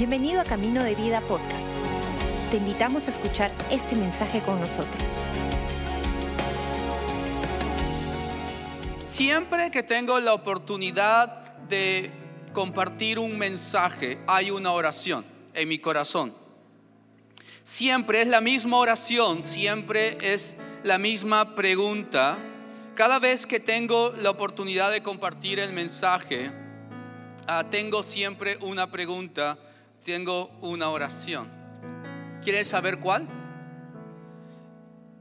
Bienvenido a Camino de Vida Podcast. Te invitamos a escuchar este mensaje con nosotros. Siempre que tengo la oportunidad de compartir un mensaje, hay una oración en mi corazón. Siempre es la misma oración, siempre es la misma pregunta. Cada vez que tengo la oportunidad de compartir el mensaje, ah, tengo siempre una pregunta, tengo una oración. ¿Quieres saber cuál?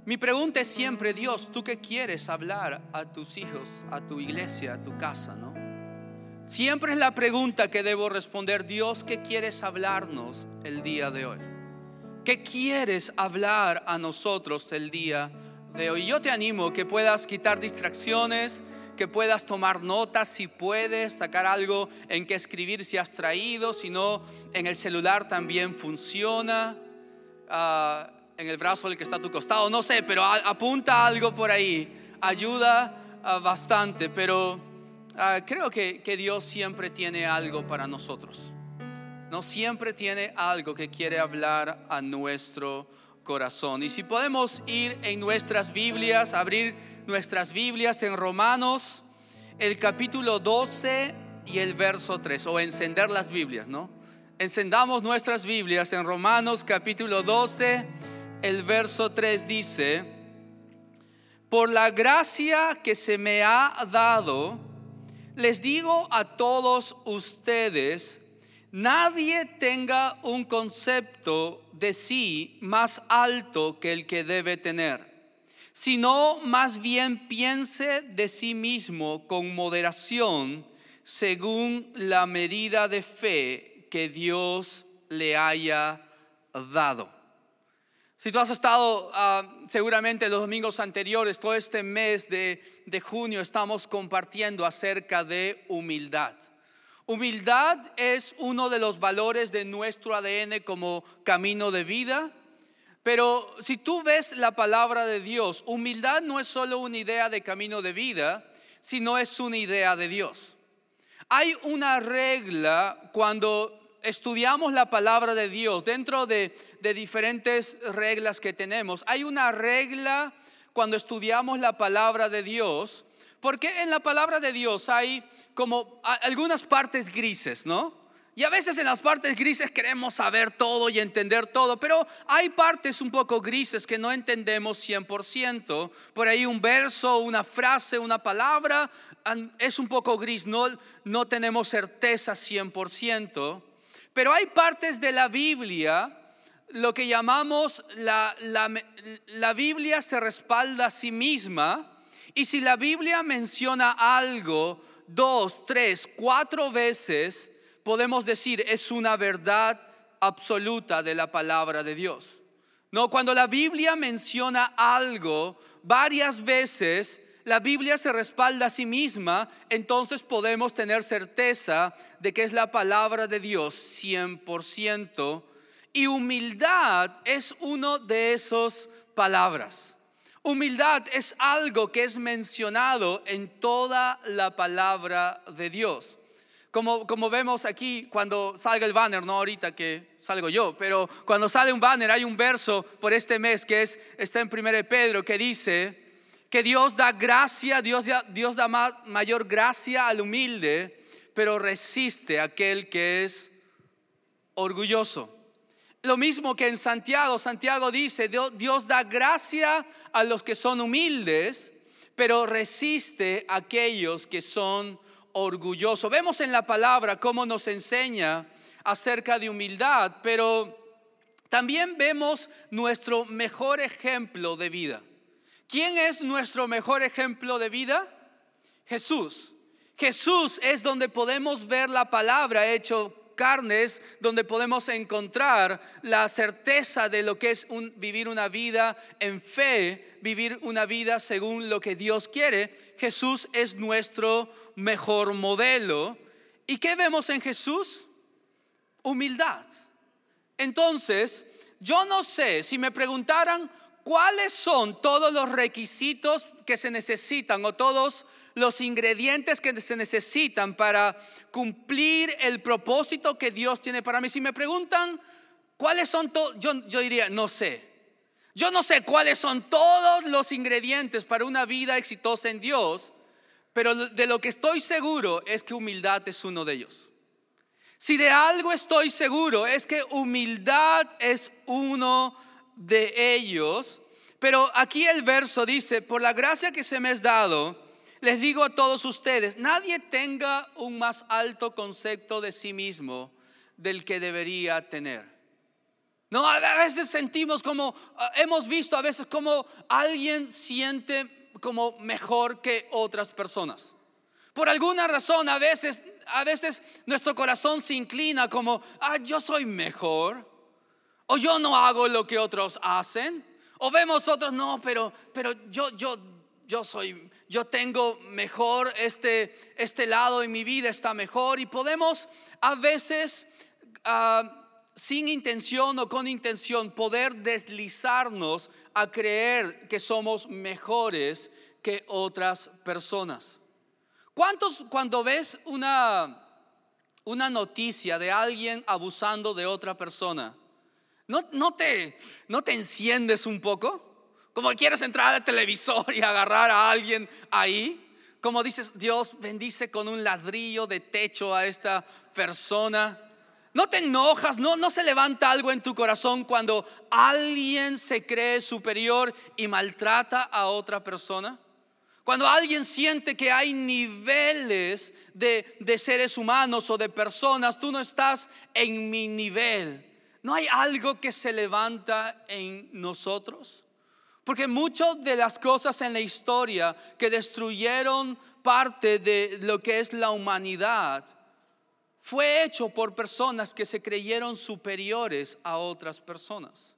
Mi pregunta es siempre, Dios, ¿tú qué quieres hablar a tus hijos, a tu iglesia, a tu casa, no? Siempre es la pregunta que debo responder, Dios, ¿qué quieres hablarnos el día de hoy? ¿Qué quieres hablar a nosotros el día de hoy? Yo te animo que puedas quitar distracciones, que puedas tomar notas si puedes, sacar algo en que escribir si has traído, si no, en el celular también funciona, ah, en el brazo del que está a tu costado, no sé, pero apunta algo por ahí, ayuda ah, bastante, pero Ah, creo que, que Dios siempre tiene algo para nosotros. No siempre tiene algo que quiere hablar a nuestro corazón. Y si podemos ir en nuestras Biblias, abrir nuestras Biblias en Romanos, el capítulo 12 y el verso 3, o encender las Biblias, ¿no? Encendamos nuestras Biblias en Romanos capítulo 12, el verso 3 dice, por la gracia que se me ha dado, les digo a todos ustedes, nadie tenga un concepto de sí más alto que el que debe tener, sino más bien piense de sí mismo con moderación según la medida de fe que Dios le haya dado. Si tú has estado ah, seguramente los domingos anteriores, todo este mes de, de junio estamos compartiendo acerca de humildad. Humildad es uno de los valores de nuestro ADN como camino de vida. Pero si tú ves la palabra de Dios, humildad no es solo una idea de camino de vida, sino es una idea de Dios. Hay una regla cuando estudiamos la palabra de Dios, dentro de, diferentes reglas que tenemos, hay una regla cuando estudiamos la palabra de Dios, porque en la palabra de Dios hay como algunas partes grises, ¿no? Y a veces en las partes grises queremos saber todo y entender todo, pero hay partes un poco grises que no entendemos 100%. Por ahí un verso, una frase, una palabra es un poco gris, no, no tenemos certeza 100%. Pero hay partes de la Biblia, lo que llamamos la, la, Biblia se respalda a sí misma. Y si la Biblia menciona algo dos, tres, cuatro veces, podemos decir es una verdad absoluta de la palabra de Dios. No, cuando la Biblia menciona algo varias veces, la Biblia se respalda a sí misma, entonces podemos tener certeza de que es la palabra de Dios 100%. Y humildad es uno de esas palabras. Humildad es algo que es mencionado en toda la palabra de Dios. Como, como, vemos aquí cuando salga el banner, no ahorita que salgo yo, pero cuando sale un banner hay un verso por este mes que es, está en 1 Pedro que dice, que Dios da gracia, Dios, Dios da mayor gracia al humilde, pero resiste a aquel que es orgulloso. Lo mismo que en Santiago, Santiago dice, Dios, Dios da gracia a los que son humildes, pero resiste a aquellos que son orgullosos. Vemos en la palabra cómo nos enseña acerca de humildad, pero también vemos nuestro mejor ejemplo de vida. ¿Quién es nuestro mejor ejemplo de vida? Jesús. Jesús es donde podemos ver la palabra hecho carnes, donde podemos encontrar la certeza de lo que es vivir una vida en fe, vivir una vida según lo que Dios quiere. Jesús es nuestro mejor modelo. ¿Y qué vemos en Jesús? Humildad. Entonces, yo no sé, si me preguntaran ¿cuáles son todos los requisitos que se necesitan o todos los ingredientes que se necesitan para cumplir el propósito que Dios tiene para mí. Si me preguntan cuáles son todos, yo, yo diría, no sé. Yo no sé cuáles son todos los ingredientes para una vida exitosa en Dios, pero de lo que estoy seguro es que humildad es uno de ellos. Si de algo estoy seguro es que humildad es uno de ellos. Pero aquí el verso dice, por la gracia que se me es dado, les digo a todos ustedes, nadie tenga un más alto concepto de sí mismo del que debería tener. No, a veces sentimos como, ah, hemos visto a veces como alguien siente como mejor que otras personas. Por alguna razón a veces, a veces nuestro corazón se inclina como, ah, yo soy mejor. O yo no hago lo que otros hacen. O vemos otros, no, pero, pero yo, yo, yo soy, yo tengo mejor este, este lado en mi vida está mejor. Y podemos a veces, ah, sin intención o con intención, poder deslizarnos a creer que somos mejores que otras personas. ¿Cuántos cuando ves una, una noticia de alguien abusando de otra persona? ¿No, te, ¿No te enciendes un poco? Como quieres entrar al televisor y agarrar a alguien ahí. Como dices, Dios bendice con un ladrillo de techo a esta persona. ¿No te enojas? ¿No, ¿No se levanta algo en tu corazón cuando alguien se cree superior y maltrata a otra persona? Cuando alguien siente que hay niveles de, de seres humanos o de personas, tú no estás en mi nivel. ¿No hay algo que se levanta en nosotros? Porque muchas de las cosas en la historia que destruyeron parte de lo que es la humanidad fue hecho por personas que se creyeron superiores a otras personas.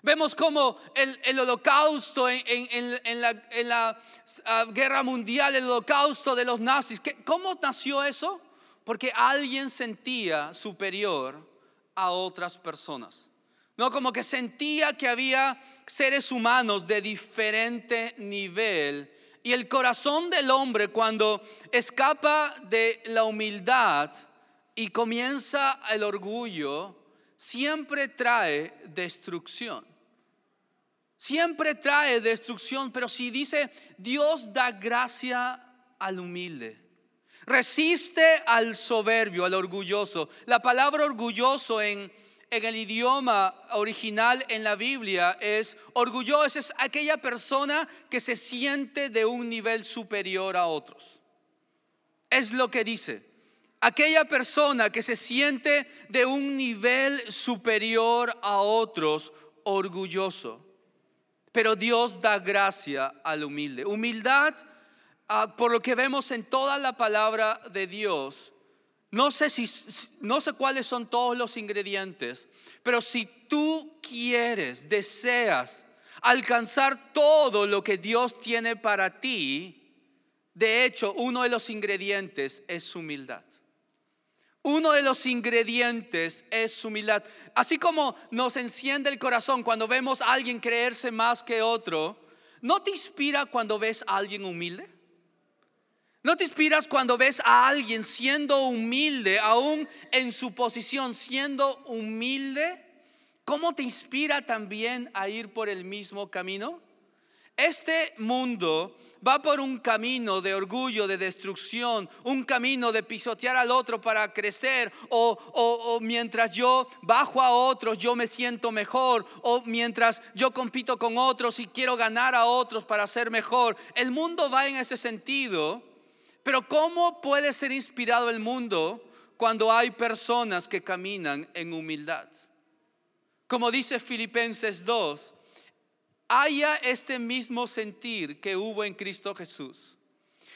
Vemos como el, holocausto en, la, ah, guerra mundial, el holocausto de los nazis, ¿cómo nació eso? Porque alguien sentía superior a otras personas. No, como que sentía que había seres humanos de diferente nivel. Y el corazón del hombre cuando escapa de la humildad y comienza el orgullo, siempre trae destrucción. Siempre trae destrucción, pero si dice, Dios da gracia al humilde. Resiste al soberbio, al orgulloso. La palabra orgulloso en, el idioma original en la Biblia es orgulloso, es aquella persona que se siente de un nivel superior a otros. Es lo que dice. Aquella persona que se siente de un nivel superior a otros, orgulloso. Pero Dios da gracia al humilde. Humildad Ah, por lo que vemos en toda la palabra de Dios, no sé, si, no sé cuáles son todos los ingredientes, pero si tú quieres, deseas alcanzar todo lo que Dios tiene para ti, de hecho, uno de los ingredientes es humildad. Uno de los ingredientes es humildad. Así como nos enciende el corazón cuando vemos a alguien creerse más que otro, ¿no te inspira cuando ves a alguien humilde? ¿No te inspiras cuando ves a alguien siendo humilde, aún en su posición siendo humilde? ¿Cómo te inspira también a ir por el mismo camino? Este mundo va por un camino de orgullo, de destrucción, un camino de pisotear al otro para crecer, o, mientras yo bajo a otros yo me siento mejor, o mientras yo compito con otros y quiero ganar a otros para ser mejor. El mundo va en ese sentido pero ¿cómo puede ser inspirado el mundo cuando hay personas que caminan en humildad? Como dice Filipenses 2, haya este mismo sentir que hubo en Cristo Jesús,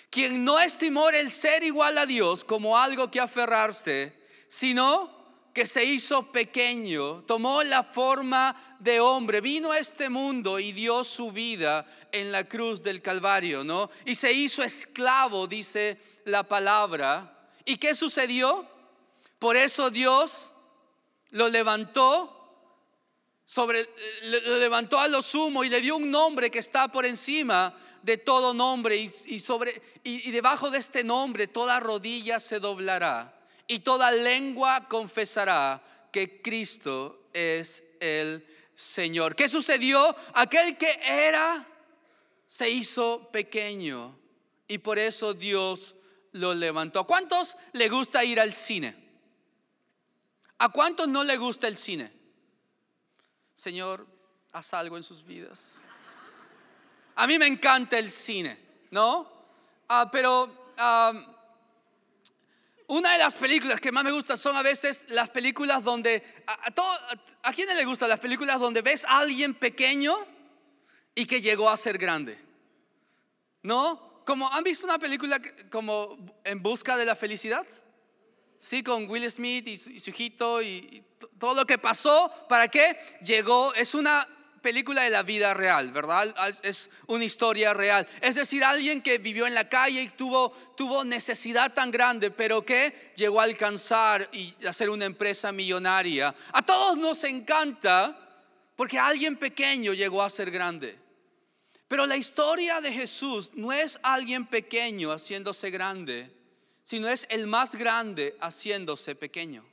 quien no estimó el ser igual a Dios como algo que aferrarse, sino que se hizo pequeño, tomó la forma de hombre, vino a este mundo y dio su vida en la cruz del Calvario, ¿no? Y se hizo esclavo, dice la palabra. ¿Y qué sucedió? Por eso Dios lo levantó sobre lo levantó a lo sumo y le dio un nombre que está por encima de todo nombre y, sobre, y, y debajo de este nombre toda rodilla se doblará y toda lengua confesará que Cristo es el Señor. ¿Qué sucedió? Aquel que era se hizo pequeño y por eso Dios lo levantó. ¿A cuántos le gusta ir al cine? ¿A cuántos no le gusta el cine? Señor, haz algo en sus vidas. A mí me encanta el cine, ¿no? Ah, pero una de las películas que más me gustan son a veces las películas donde, a, a, ¿a quién le gustan las películas donde ves a alguien pequeño y que llegó a ser grande? ¿No? Como han visto una película como En busca de la felicidad? Sí, con Will Smith y su, hijito y, todo lo que pasó, ¿para qué? Llegó, es una película de la vida real, ¿verdad? Es una historia real. Es decir, alguien que vivió en la calle y tuvo, tuvo necesidad tan grande, pero que llegó a alcanzar y hacer una empresa millonaria. A todos nos encanta porque alguien pequeño llegó a ser grande. Pero la historia de Jesús no es alguien pequeño haciéndose grande sino es el más grande haciéndose pequeño.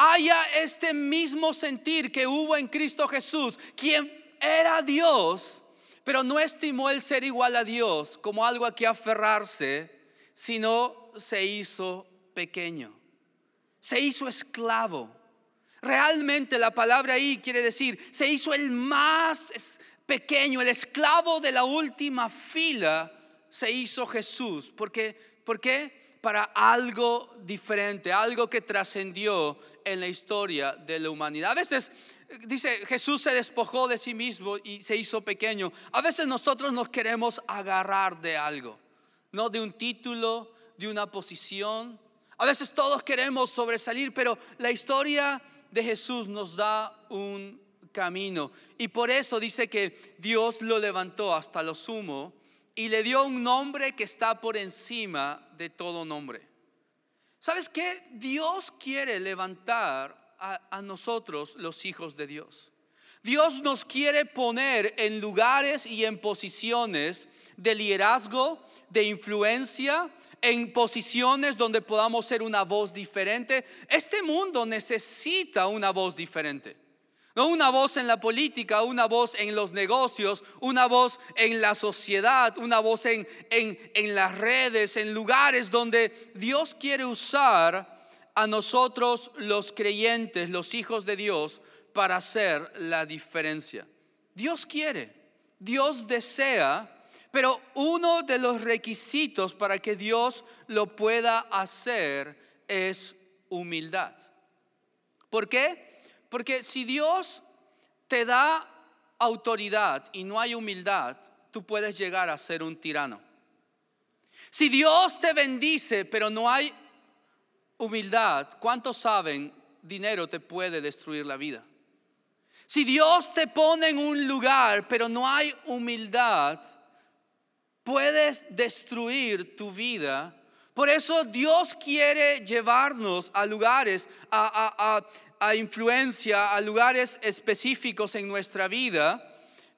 Haya este mismo sentir que hubo en Cristo Jesús, quien era Dios, pero no estimó el ser igual a Dios como algo a que aferrarse, sino se hizo pequeño, se hizo esclavo. Realmente la palabra ahí quiere decir, se hizo el más pequeño, el esclavo de la última fila, se hizo Jesús. Porque, ¿Por qué? Para algo diferente, algo que trascendió en la historia de la humanidad. A veces dice, Jesús se despojó de sí mismo y se hizo pequeño. A veces nosotros nos queremos agarrar de algo, no de un título, de una posición. A veces todos queremos sobresalir, pero la historia de Jesús nos da un camino. Y por eso dice que Dios lo levantó hasta lo sumo y le dio un nombre que está por encima de todo nombre. ¿Sabes qué? Dios quiere levantar a, nosotros los hijos de Dios. Dios nos quiere poner en lugares y en posiciones de liderazgo, de influencia, en posiciones donde podamos ser una voz diferente. Este mundo necesita una voz diferente. No una voz en la política, una voz en los negocios, una voz en la sociedad, una voz en, en, las redes, en lugares donde Dios quiere usar a nosotros los creyentes, los hijos de Dios, para hacer la diferencia. Dios quiere, Dios desea, pero uno de los requisitos para que Dios lo pueda hacer es humildad. ¿Por qué? Porque si Dios te da autoridad y no hay humildad, tú puedes llegar a ser un tirano. Si Dios te bendice, pero no hay humildad, ¿cuántos saben? Dinero te puede destruir la vida. Si Dios te pone en un lugar, pero no hay humildad, puedes destruir tu vida. Por eso Dios quiere llevarnos a lugares, a, a a influencia, a lugares específicos en nuestra vida,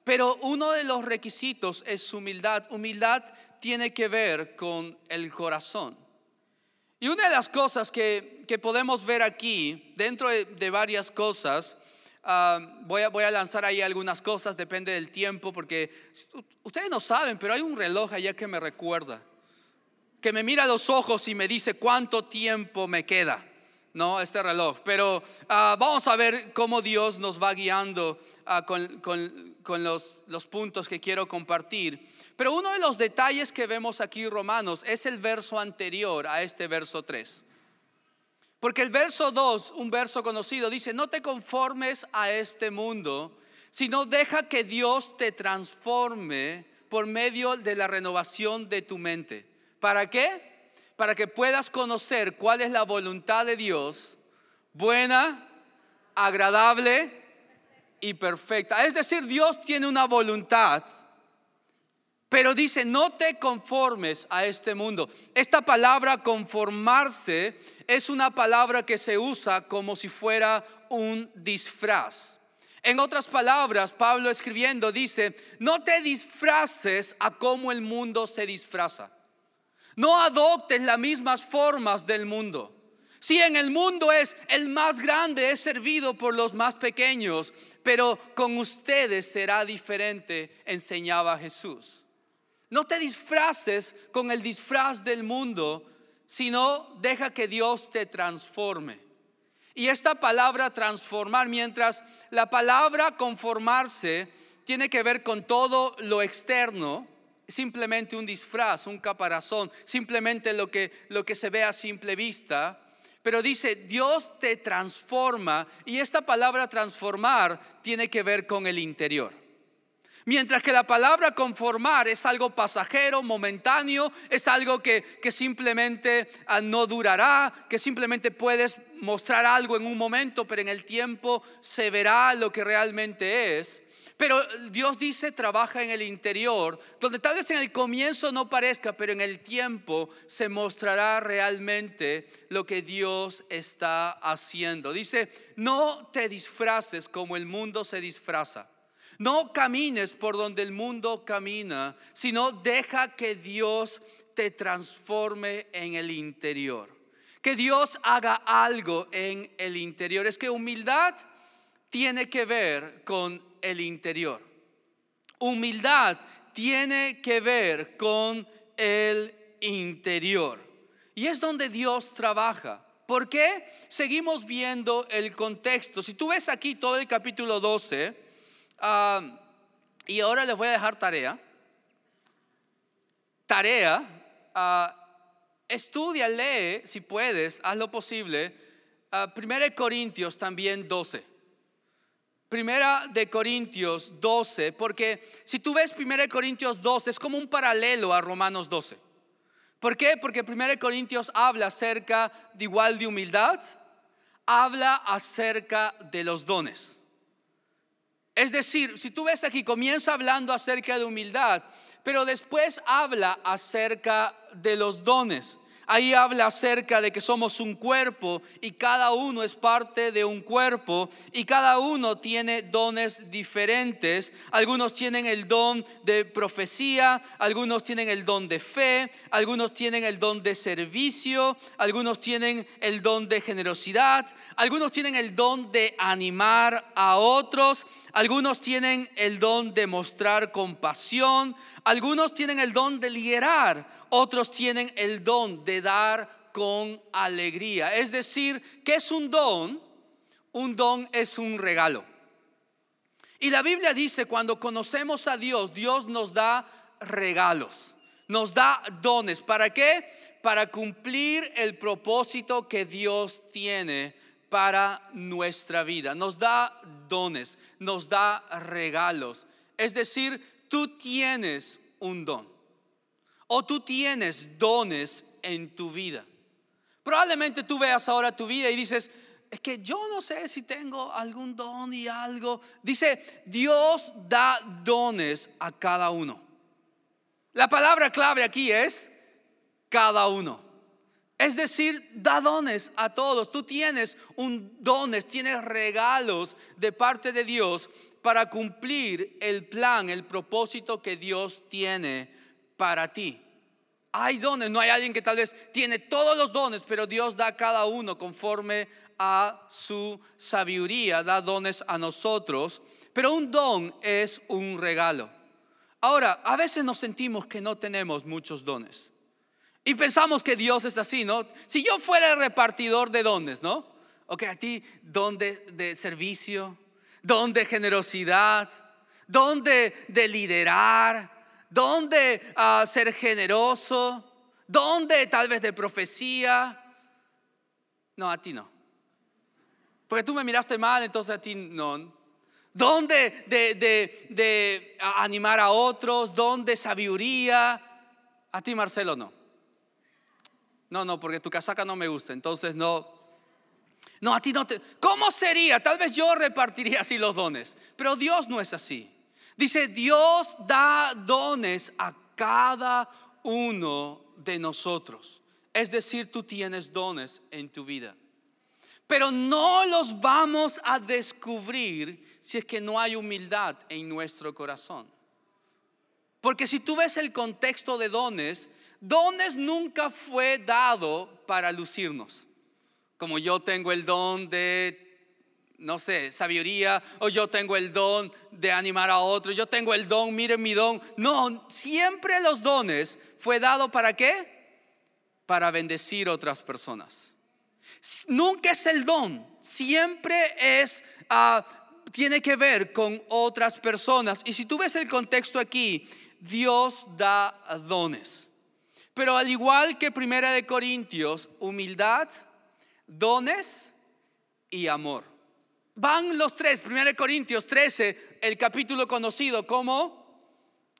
pero uno de los requisitos es humildad. Humildad tiene que ver con el corazón. Y una de las cosas que, podemos ver aquí, dentro de, varias cosas, ah, voy, a, voy, a, lanzar ahí algunas cosas, depende del tiempo, porque ustedes no saben, pero hay un reloj allá que me recuerda, que me mira a los ojos y me dice cuánto tiempo me queda. ¿No? Este reloj. Pero ah, vamos a ver cómo Dios nos va guiando ah, con, los, los, puntos que quiero compartir. Pero uno de los detalles que vemos aquí, Romanos, es el verso anterior a este verso 3. Porque el verso 2, un verso conocido, dice, no te conformes a este mundo, sino deja que Dios te transforme por medio de la renovación de tu mente. ¿Para qué? Para que puedas conocer cuál es la voluntad de Dios, buena, agradable y perfecta. Es decir, Dios tiene una voluntad, pero dice, no te conformes a este mundo. Esta palabra conformarse es una palabra que se usa como si fuera un disfraz. En otras palabras, Pablo escribiendo dice, no te disfraces a cómo el mundo se disfraza. No adoptes las mismas formas del mundo. Si en el mundo es el más grande, es servido por los más pequeños, pero con ustedes será diferente, enseñaba Jesús. No te disfraces con el disfraz del mundo, sino deja que Dios te transforme. Y esta palabra transformar, mientras la palabra conformarse tiene que ver con todo lo externo, simplemente un disfraz, un caparazón, simplemente lo que, lo que se ve a simple vista. Pero dice, Dios te transforma y esta palabra transformar tiene que ver con el interior. Mientras que la palabra conformar es algo pasajero, momentáneo, es algo que, que simplemente ah, no durará, que simplemente puedes mostrar algo en un momento, pero en el tiempo se verá lo que realmente es. Pero Dios dice, trabaja en el interior, donde tal vez en el comienzo no parezca, pero en el tiempo se mostrará realmente lo que Dios está haciendo. Dice, no te disfraces como el mundo se disfraza. No camines por donde el mundo camina, sino deja que Dios te transforme en el interior. Que Dios haga algo en el interior. Es que humildad tiene que ver con el interior. Humildad tiene que ver con el interior. Y es donde Dios trabaja. ¿Por qué? Seguimos viendo el contexto. Si tú ves aquí todo el capítulo 12, ah, y ahora les voy a dejar tarea. Tarea, uh, estudia, lee, si puedes, haz lo posible. Uh, Primera Corintios también 12. Primera de Corintios 12, porque si tú ves Primera de Corintios 12 es como un paralelo a Romanos 12. ¿Por qué? Porque Primera de Corintios habla acerca de igual de humildad, habla acerca de los dones. Es decir, si tú ves aquí, comienza hablando acerca de humildad, pero después habla acerca de los dones. Ahí habla acerca de que somos un cuerpo y cada uno es parte de un cuerpo y cada uno tiene dones diferentes. Algunos tienen el don de profecía, algunos tienen el don de fe, algunos tienen el don de servicio, algunos tienen el don de generosidad, algunos tienen el don de animar a otros, algunos tienen el don de mostrar compasión, algunos tienen el don de liderar otros tienen el don de dar con alegría. Es decir, ¿qué es un don? Un don es un regalo. Y la Biblia dice, cuando conocemos a Dios, Dios nos da regalos, nos da dones. ¿Para qué? Para cumplir el propósito que Dios tiene para nuestra vida. Nos da dones, nos da regalos. Es decir, tú tienes un don o tú tienes dones en tu vida. Probablemente tú veas ahora tu vida y dices, es que yo no sé si tengo algún don y algo. Dice, Dios da dones a cada uno. La palabra clave aquí es cada uno. Es decir, da dones a todos. Tú tienes un dones, tienes regalos de parte de Dios para cumplir el plan, el propósito que Dios tiene para ti. Hay dones, no hay alguien que tal vez tiene todos los dones, pero Dios da a cada uno conforme a su sabiduría, da dones a nosotros. Pero un don es un regalo. Ahora, a veces nos sentimos que no tenemos muchos dones. Y pensamos que Dios es así, ¿no? Si yo fuera el repartidor de dones, ¿no? Ok, a ti don de, servicio, don de generosidad, don de liderar, ¿Dónde ah, ser generoso? ¿Dónde tal vez de profecía? No, a ti no. Porque tú me miraste mal, entonces a ti no. ¿Dónde de, de, de animar a otros? ¿Dónde sabiduría? A ti, Marcelo, no. No, no, porque tu casaca no me gusta, entonces no. No, a ti no te. ¿Cómo sería? Tal vez yo repartiría así los dones, pero Dios no es así. Dice, Dios da dones a cada uno de nosotros. Es decir, tú tienes dones en tu vida. pero no los vamos a descubrir si es que no hay humildad en nuestro corazón. Porque si tú ves el contexto de dones, dones nunca fue dado para lucirnos. Como yo tengo el don de no sé, sabiduría, o yo tengo el don de animar a otros, yo tengo el don, miren mi don. No, siempre los dones fue dado para qué? Para bendecir a otras personas. Nunca es el don, siempre es, ah, tiene que ver con otras personas. Y si tú ves el contexto aquí, Dios da dones. Pero al igual que Primera de Corintios, humildad, dones y amor. Van los tres, 1 Corintios 13, el capítulo conocido como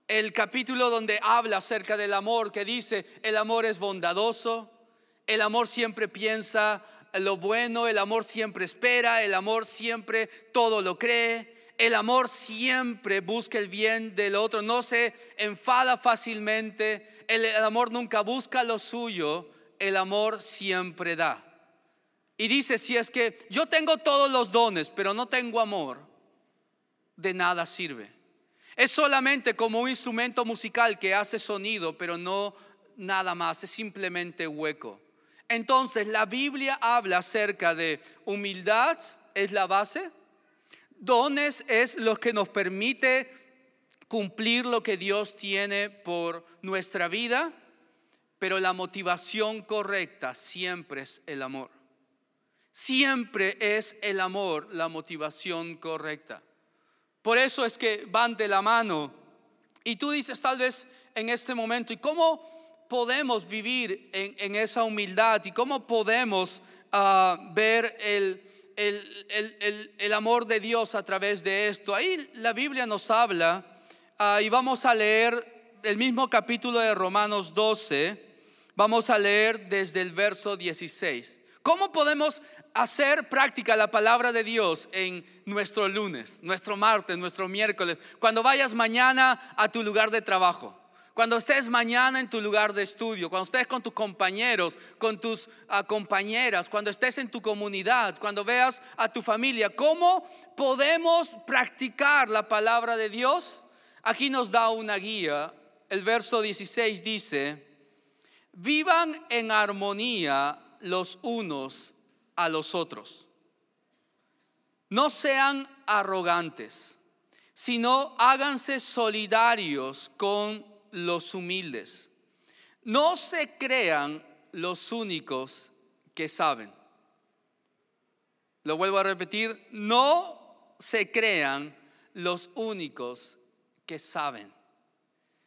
el capítulo donde habla acerca del amor, que dice, el amor es bondadoso, el amor siempre piensa lo bueno, el amor siempre espera, el amor siempre todo lo cree, el amor siempre busca el bien del otro, no se enfada fácilmente, el amor nunca busca lo suyo, el amor siempre da. Y dice, si es que yo tengo todos los dones, pero no tengo amor, de nada sirve. Es solamente como un instrumento musical que hace sonido, pero no nada más, es simplemente hueco. Entonces, la Biblia habla acerca de humildad, es la base. Dones es lo que nos permite cumplir lo que Dios tiene por nuestra vida, pero la motivación correcta siempre es el amor. Siempre es el amor la motivación correcta. Por eso es que van de la mano. Y tú dices tal vez en este momento, ¿y cómo podemos vivir en, esa humildad? ¿Y cómo podemos ah, ver el, amor de Dios a través de esto? Ahí la Biblia nos habla ah, y vamos a leer el mismo capítulo de Romanos 12. Vamos a leer desde el verso 16. ¿Cómo podemos hacer práctica la palabra de Dios en nuestro lunes, nuestro martes, nuestro miércoles, cuando vayas mañana a tu lugar de trabajo? Cuando estés mañana en tu lugar de estudio, cuando estés con tus compañeros, con tus ah, compañeras, cuando estés en tu comunidad, cuando veas a tu familia, ¿cómo podemos practicar la palabra de Dios? Aquí nos da una guía. El verso 16 dice, vivan en armonía los unos a los otros. No sean arrogantes, sino háganse solidarios con los humildes. No se crean los únicos que saben. Lo vuelvo a repetir, no se crean los únicos que saben.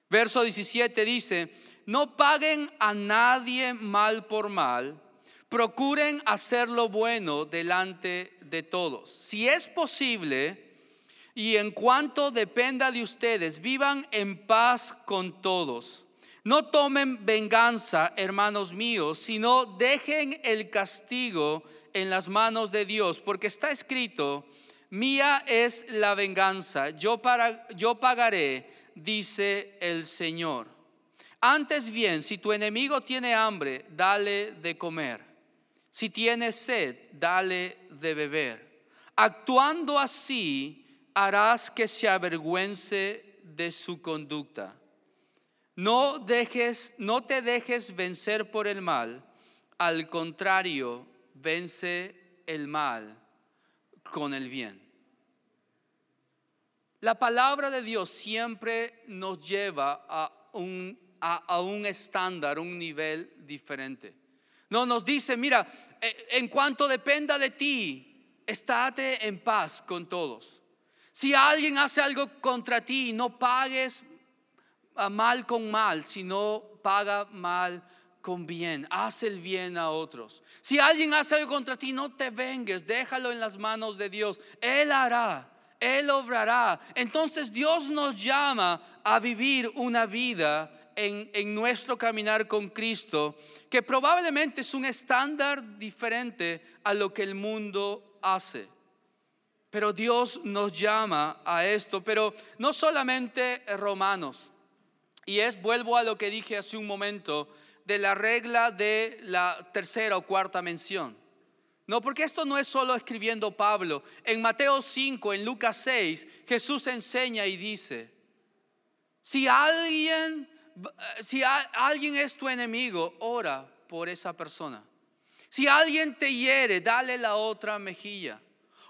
Verso 17 dice, no paguen a nadie mal por mal, procuren hacer lo bueno delante de todos. Si es posible, y en cuanto dependa de ustedes, vivan en paz con todos. No tomen venganza, hermanos míos, sino dejen el castigo en las manos de Dios, porque está escrito, mía es la venganza, yo, para, yo pagaré, dice el Señor. Antes bien, si tu enemigo tiene hambre, dale de comer. Si tiene sed, dale de beber. Actuando así, harás que se avergüence de su conducta. No dejes, no te dejes vencer por el mal, al contrario, vence el mal con el bien. La palabra de Dios siempre nos lleva a un, a un estándar, un nivel diferente. No nos dice, mira, eh, en cuanto dependa de ti, estate en paz con todos. Si alguien hace algo contra ti, no pagues mal con mal, sino paga mal con bien. Haz el bien a otros. Si alguien hace algo contra ti, no te vengues, déjalo en las manos de Dios. Él hará. Él obrará. Entonces Dios nos llama a vivir una vida en, nuestro caminar con Cristo, que probablemente es un estándar diferente a lo que el mundo hace. Pero Dios nos llama a esto, pero no solamente romanos. Y es, vuelvo a lo que dije hace un momento, de la regla de la tercera o cuarta mención. No, porque esto no es solo escribiendo Pablo. En Mateo 5, en Lucas 6, Jesús enseña y dice, si alguien, si alguien es tu enemigo, ora por esa persona. Si alguien te hiere, dale la otra mejilla.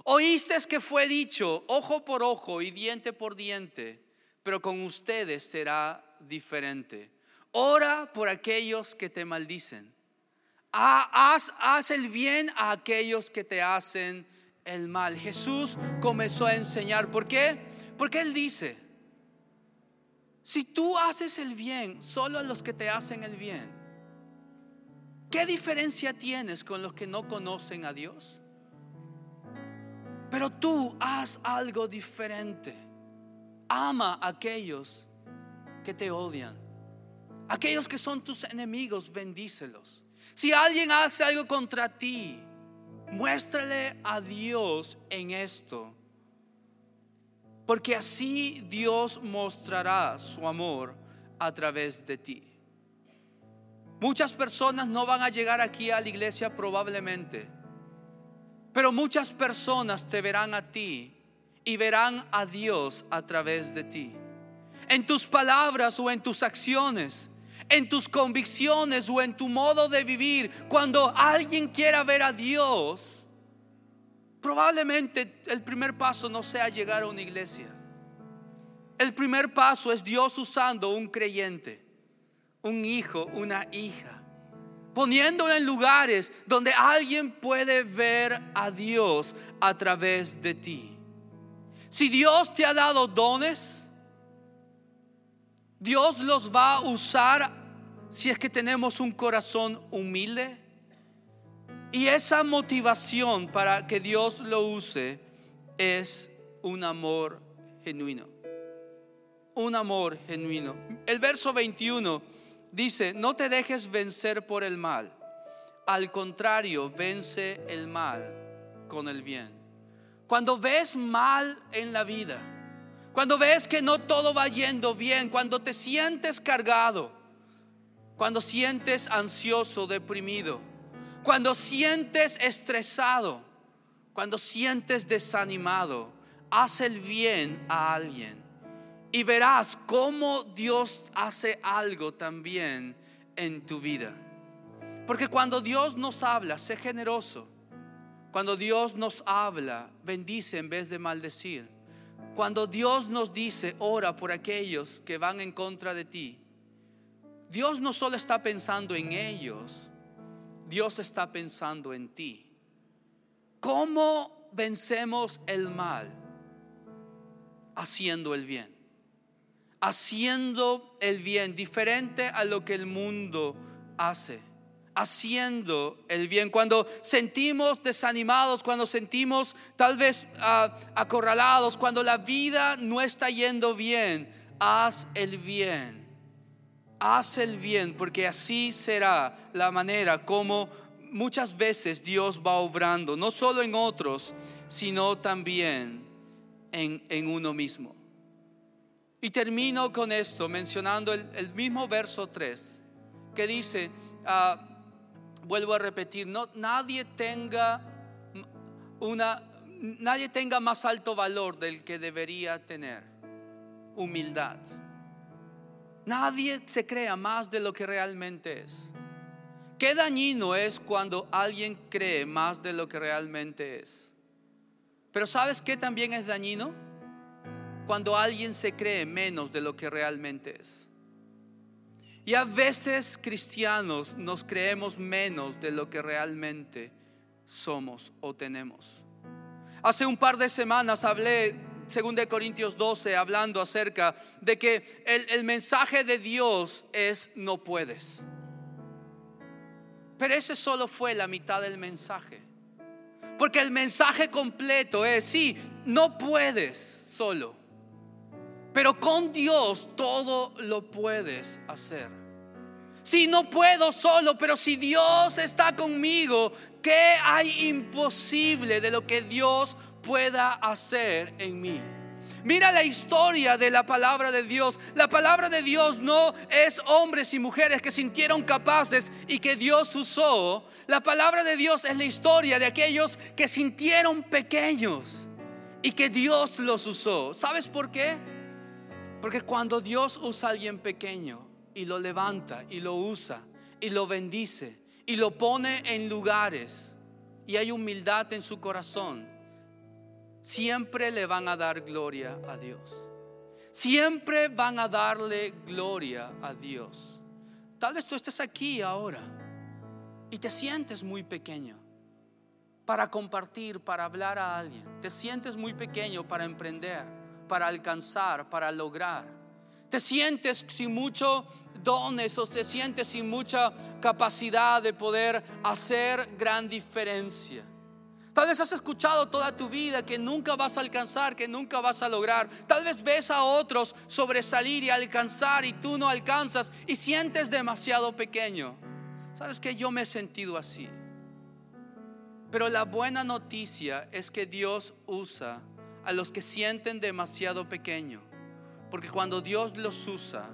Oíste que fue dicho ojo por ojo y diente por diente, pero con ustedes será diferente. Ora por aquellos que te maldicen. Haz, haz el bien a aquellos que te hacen el mal. Jesús comenzó a enseñar. ¿Por qué? Porque Él dice, si tú haces el bien solo a los que te hacen el bien, ¿qué diferencia tienes con los que no conocen a Dios? Pero tú haz algo diferente. Ama a aquellos que te odian. Aquellos que son tus enemigos, bendícelos. Si alguien hace algo contra ti, muéstrale a Dios en esto. Porque así Dios mostrará su amor a través de ti. Muchas personas no van a llegar aquí a la iglesia probablemente, pero muchas personas te verán a ti y verán a Dios a través de ti. En tus palabras o en tus acciones en tus convicciones o en tu modo de vivir, cuando alguien quiera ver a Dios, probablemente el primer paso no sea llegar a una iglesia. El primer paso es Dios usando un creyente, un hijo, una hija, poniéndolo en lugares donde alguien puede ver a Dios a través de ti. Si Dios te ha dado dones, Dios los va a usar si es que tenemos un corazón humilde. Y esa motivación para que Dios lo use es un amor genuino. Un amor genuino. El verso 21 dice, no te dejes vencer por el mal. Al contrario, vence el mal con el bien. Cuando ves mal en la vida, cuando ves que no todo va yendo bien, cuando te sientes cargado, cuando sientes ansioso, deprimido, cuando sientes estresado, cuando sientes desanimado, haz el bien a alguien y verás cómo Dios hace algo también en tu vida. Porque cuando Dios nos habla, sé generoso. Cuando Dios nos habla, bendice en vez de maldecir. Cuando Dios nos dice, ora por aquellos que van en contra de ti, Dios no solo está pensando en ellos, Dios está pensando en ti. ¿Cómo vencemos el mal? Haciendo el bien. Haciendo el bien, diferente a lo que el mundo hace haciendo el bien, cuando sentimos desanimados, cuando sentimos tal vez ah, acorralados, cuando la vida no está yendo bien, haz el bien. Haz el bien, porque así será la manera como muchas veces Dios va obrando, no solo en otros, sino también en, uno mismo. Y termino con esto, mencionando el, mismo verso 3, que dice, ah, vuelvo a repetir, no, nadie tenga una, nadie tenga más alto valor del que debería tener, humildad. Nadie se crea más de lo que realmente es. Qué dañino es cuando alguien cree más de lo que realmente es. Pero ¿sabes qué también es dañino? Cuando alguien se cree menos de lo que realmente es. Y a veces cristianos nos creemos menos de lo que realmente somos o tenemos. Hace un par de semanas hablé, según de Corintios 12, hablando acerca de que el, el mensaje de Dios es no puedes. Pero ese solo fue la mitad del mensaje. Porque el mensaje completo es, sí, no puedes solo pero con Dios todo lo puedes hacer. Si no puedo solo, pero si Dios está conmigo, ¿qué hay imposible de lo que Dios pueda hacer en mí? Mira la historia de la palabra de Dios. La palabra de Dios no es hombres y mujeres que sintieron capaces y que Dios usó. La palabra de Dios es la historia de aquellos que sintieron pequeños y que Dios los usó. ¿Sabes por qué? Porque cuando Dios usa a alguien pequeño y lo levanta y lo usa y lo bendice y lo pone en lugares y hay humildad en su corazón, siempre le van a dar gloria a Dios. Siempre van a darle gloria a Dios. Tal vez tú estés aquí ahora y te sientes muy pequeño para compartir, para hablar a alguien. Te sientes muy pequeño para emprender, para alcanzar, para lograr. Te sientes sin mucho dones o te sientes sin mucha capacidad de poder hacer gran diferencia. Tal vez has escuchado toda tu vida que nunca vas a alcanzar, que nunca vas a lograr. Tal vez ves a otros sobresalir y alcanzar y tú no alcanzas y sientes demasiado pequeño. Sabes que yo me he sentido así. Pero la buena noticia es que Dios usa a los que sienten demasiado pequeño. Porque cuando Dios los usa,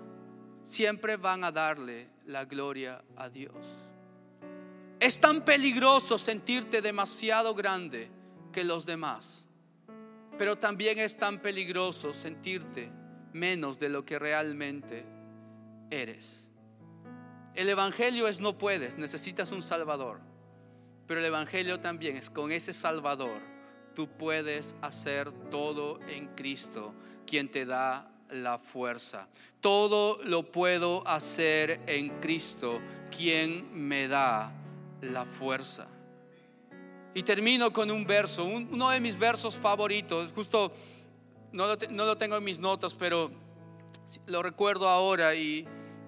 siempre van a darle la gloria a Dios. Es tan peligroso sentirte demasiado grande que los demás, pero también es tan peligroso sentirte menos de lo que realmente eres. El Evangelio es no puedes, necesitas un Salvador, pero el Evangelio también es con ese Salvador tú puedes hacer todo en Cristo, quien te da la fuerza. Todo lo puedo hacer en Cristo, quien me da la fuerza. Y termino con un verso, uno de mis versos favoritos, justo no lo, tengo en mis notas, pero lo recuerdo ahora y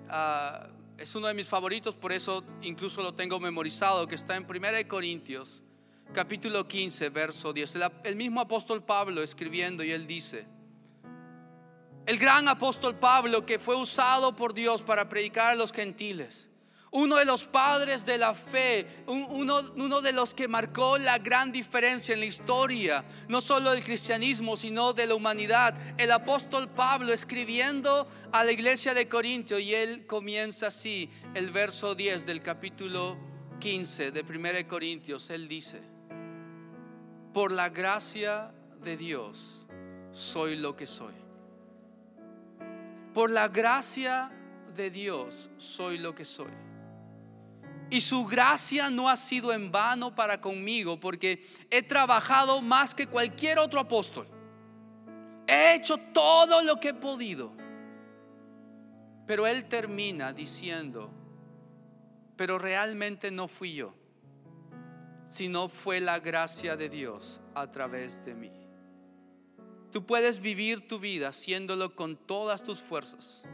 ah, es uno de mis favoritos, por eso incluso lo tengo memorizado, que está en 1 Corintios, capítulo 15, verso 10. el mismo apóstol Pablo escribiendo y él dice, el gran apóstol Pablo que fue usado por Dios para predicar a los gentiles uno de los padres de la fe, uno, de los que marcó la gran diferencia en la historia, no solo del cristianismo, sino de la humanidad, el apóstol Pablo escribiendo a la iglesia de Corintio y él comienza así, el verso 10 del capítulo 15 de 1 Corintios, él dice, por la gracia de Dios soy lo que soy. Por la gracia de Dios soy lo que soy. Y su gracia no ha sido en vano para conmigo, porque he trabajado más que cualquier otro apóstol. He hecho todo lo que he podido. Pero él termina diciendo, pero realmente no fui yo, sino fue la gracia de Dios a través de mí. Tú puedes vivir tu vida haciéndolo con todas tus fuerzas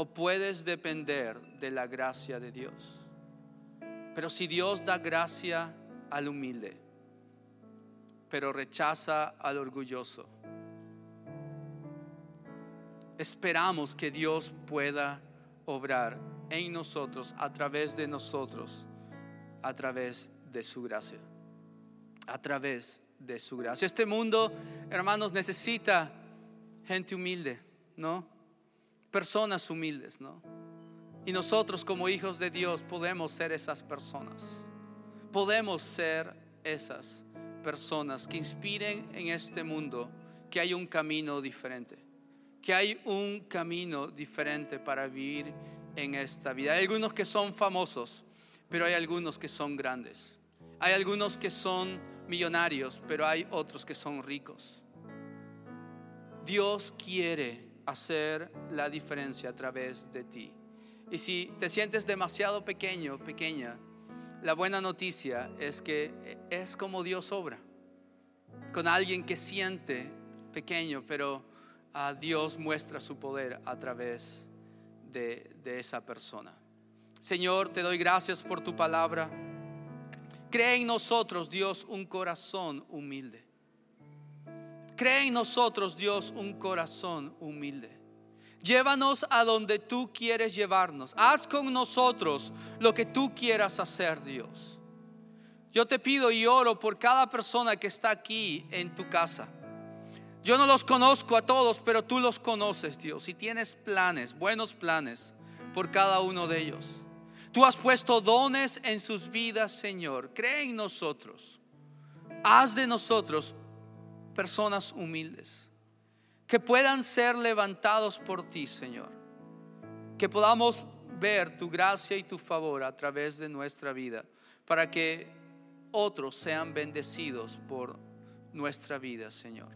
o puedes depender de la gracia de Dios. Pero si Dios da gracia al humilde, pero rechaza al orgulloso, esperamos que Dios pueda obrar en nosotros, a través de nosotros, a través de su gracia. A través de su gracia. Este mundo, hermanos, necesita gente humilde, ¿no? Personas humildes, ¿no? Y nosotros como hijos de Dios podemos ser esas personas. Podemos ser esas personas que inspiren en este mundo que hay un camino diferente, que hay un camino diferente para vivir en esta vida. Hay algunos que son famosos, pero hay algunos que son grandes. Hay algunos que son millonarios, pero hay otros que son ricos. Dios quiere hacer la diferencia a través de ti. Y si te sientes demasiado pequeño, pequeña, la buena noticia es que es como Dios obra, con alguien que siente pequeño, pero a Dios muestra su poder a través de, de esa persona. Señor, te doy gracias por tu palabra. Cree en nosotros, Dios, un corazón humilde. Cree en nosotros, Dios, un corazón humilde. Llévanos a donde tú quieres llevarnos. Haz con nosotros lo que tú quieras hacer, Dios. Yo te pido y oro por cada persona que está aquí en tu casa. Yo no los conozco a todos, pero tú los conoces, Dios, y tienes planes, buenos planes por cada uno de ellos. Tú has puesto dones en sus vidas, Señor. Cree en nosotros. Haz de nosotros personas humildes, que puedan ser levantados por ti, Señor. Que podamos ver tu gracia y tu favor a través de nuestra vida, para que otros sean bendecidos por nuestra vida, Señor.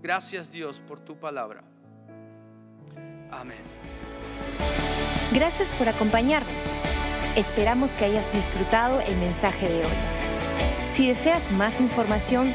Gracias Dios por tu palabra. Amén. Gracias por acompañarnos. Esperamos que hayas disfrutado el mensaje de hoy. Si deseas más información,